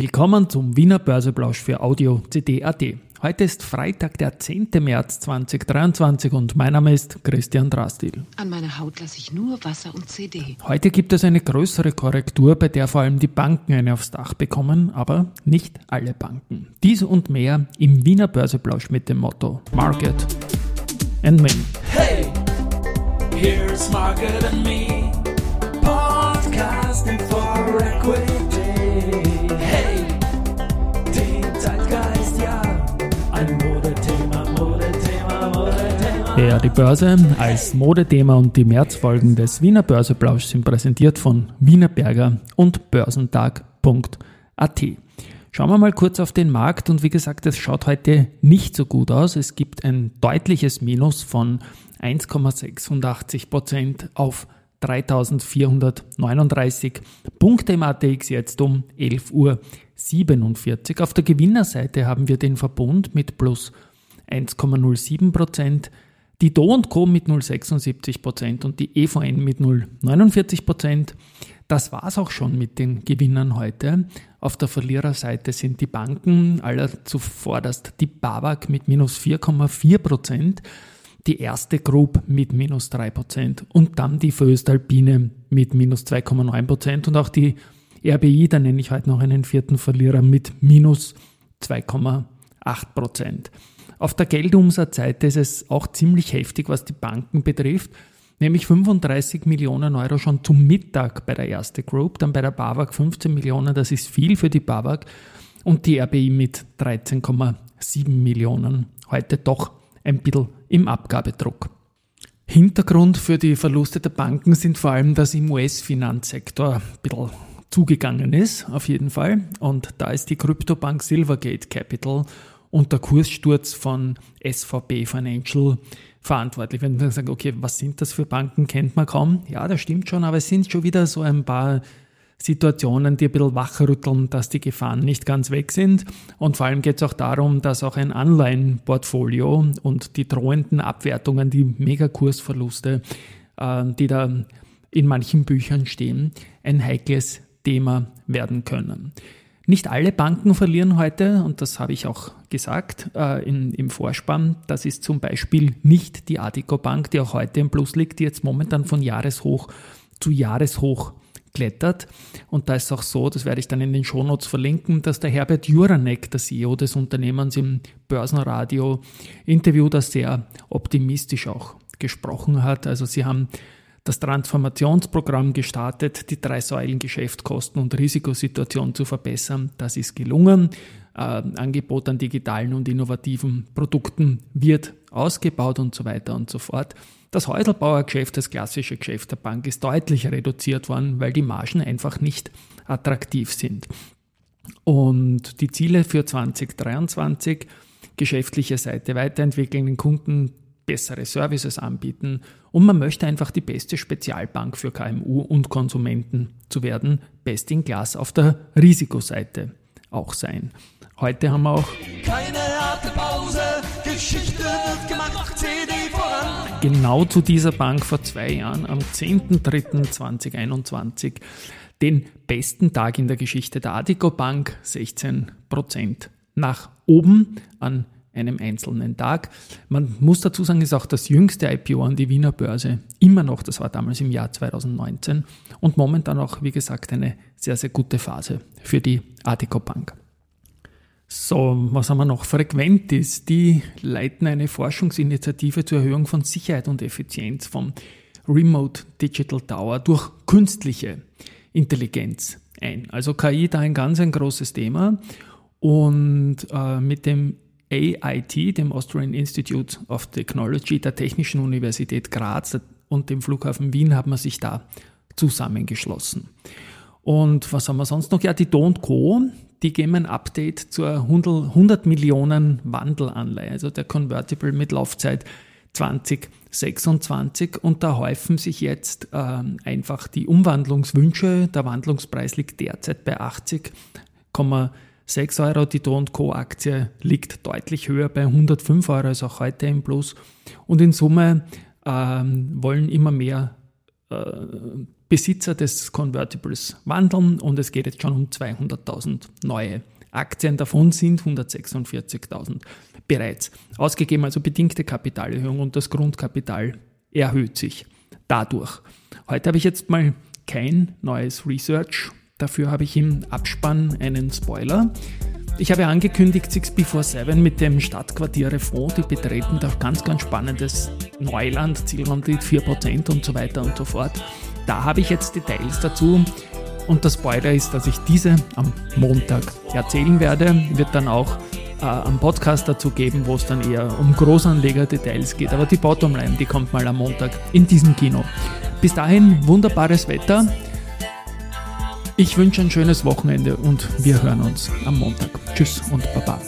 Willkommen zum Wiener Börseplausch für Audio CD.at. Heute ist Freitag, der 10. März 2023 und mein Name ist Christian Drastil. An meiner Haut lasse ich nur Wasser und CD. Heute gibt es eine größere Korrektur, bei der vor allem die Banken eine aufs Dach bekommen, aber nicht alle Banken. Dies und mehr im Wiener Börseplausch mit dem Motto Market and Me. Hey, here's Market and Me, podcasting for equity. Ja, die Börse als Modethema und die Märzfolgen des Wiener Börseplausch sind präsentiert von Wienerberger und Börsentag.at. Schauen wir mal kurz auf den Markt und wie gesagt, es schaut heute nicht so gut aus. Es gibt ein deutliches Minus von 1,86 Prozent auf 3439 Punkte im ATX jetzt um 11.47 Uhr. Auf der Gewinnerseite haben wir den Verbund mit plus 1,07 Prozent, die Do Co. mit 0,76 Prozent und die EVN mit 0,49 Prozent. Das war's auch schon mit den Gewinnern heute. Auf der Verliererseite sind die Banken, aller zuvorderst die BAWAG mit minus 4,4 Prozent, die erste Group mit minus 3 Prozent und dann die Föstalpine mit minus 2,9 Prozent und auch die RBI, da nenne ich heute noch einen vierten Verlierer mit minus 2,8 Prozent. Auf der Geldumsatzseite ist es auch ziemlich heftig, was die Banken betrifft, nämlich 35 Millionen Euro schon zum Mittag bei der erste Group, dann bei der BAWAG 15 Millionen, das ist viel für die BAWAG und die RBI mit 13,7 Millionen. Heute doch ein bisschen im Abgabedruck. Hintergrund für die Verluste der Banken sind vor allem, dass im US-Finanzsektor ein bisschen zugegangen ist, auf jeden Fall. Und da ist die Kryptobank Silvergate Capital und der Kurssturz von SVB Financial verantwortlich. Wenn man sagt, okay, was sind das für Banken, kennt man kaum. Ja, das stimmt schon, aber es sind schon wieder so ein paar Situationen, die ein bisschen wachrütteln, dass die Gefahren nicht ganz weg sind. Und vor allem geht es auch darum, dass auch ein Anleihenportfolio und die drohenden Abwertungen, die Megakursverluste, äh, die da in manchen Büchern stehen, ein heikles Thema werden können. Nicht alle Banken verlieren heute, und das habe ich auch gesagt äh, in, im Vorspann. Das ist zum Beispiel nicht die Adico Bank, die auch heute im Plus liegt, die jetzt momentan von Jahreshoch zu Jahreshoch klettert. Und da ist auch so, das werde ich dann in den Shownotes verlinken, dass der Herbert Juranek, der CEO des Unternehmens im Börsenradio Interview, das sehr optimistisch auch gesprochen hat. Also sie haben das Transformationsprogramm gestartet, die drei Säulen Geschäftskosten und Risikosituation zu verbessern. Das ist gelungen. Äh, Angebot an digitalen und innovativen Produkten wird ausgebaut und so weiter und so fort. Das Häuselbauergeschäft, das klassische Geschäft der Bank, ist deutlich reduziert worden, weil die Margen einfach nicht attraktiv sind. Und die Ziele für 2023, geschäftliche Seite weiterentwickeln, den Kunden bessere Services anbieten und man möchte einfach die beste Spezialbank für KMU und Konsumenten zu werden, best in class auf der Risikoseite auch sein. Heute haben wir auch Keine harte Pause, Geschichte wird gemacht, CD voran. genau zu dieser Bank vor zwei Jahren am 10.03.2021 den besten Tag in der Geschichte der Adico Bank, 16% nach oben an einem einzelnen Tag. Man muss dazu sagen, ist auch das jüngste IPO an die Wiener Börse. Immer noch, das war damals im Jahr 2019 und momentan auch, wie gesagt, eine sehr, sehr gute Phase für die Adico Bank. So, was haben wir noch? Frequentis, die leiten eine Forschungsinitiative zur Erhöhung von Sicherheit und Effizienz vom Remote Digital Tower durch künstliche Intelligenz ein. Also KI da ein ganz ein großes Thema und äh, mit dem AIT, dem Austrian Institute of Technology der Technischen Universität Graz und dem Flughafen Wien haben wir sich da zusammengeschlossen. Und was haben wir sonst noch? Ja, die Do Co., die geben ein Update zur 100 Millionen Wandelanleihe, also der Convertible mit Laufzeit 2026 und da häufen sich jetzt ähm, einfach die Umwandlungswünsche. Der Wandlungspreis liegt derzeit bei 80,6 Euro. Die Do Co. Aktie liegt deutlich höher bei 105 Euro, ist auch heute im Plus. Und in Summe ähm, wollen immer mehr äh, Besitzer des Convertibles wandeln und es geht jetzt schon um 200.000 neue Aktien. Davon sind 146.000 bereits ausgegeben, also bedingte Kapitalerhöhung und das Grundkapital erhöht sich dadurch. Heute habe ich jetzt mal kein neues Research. Dafür habe ich im Abspann einen Spoiler. Ich habe angekündigt, 6 Before 7 mit dem Stadtquartier Refond, die betreten da ganz, ganz spannendes Neuland, Zielrendite 4% und so weiter und so fort. Da habe ich jetzt Details dazu und der Spoiler ist, dass ich diese am Montag erzählen werde. Wird dann auch äh, am Podcast dazu geben, wo es dann eher um Großanleger-Details geht. Aber die Bottomline, die kommt mal am Montag in diesem Kino. Bis dahin wunderbares Wetter. Ich wünsche ein schönes Wochenende und wir hören uns am Montag. Tschüss und Baba.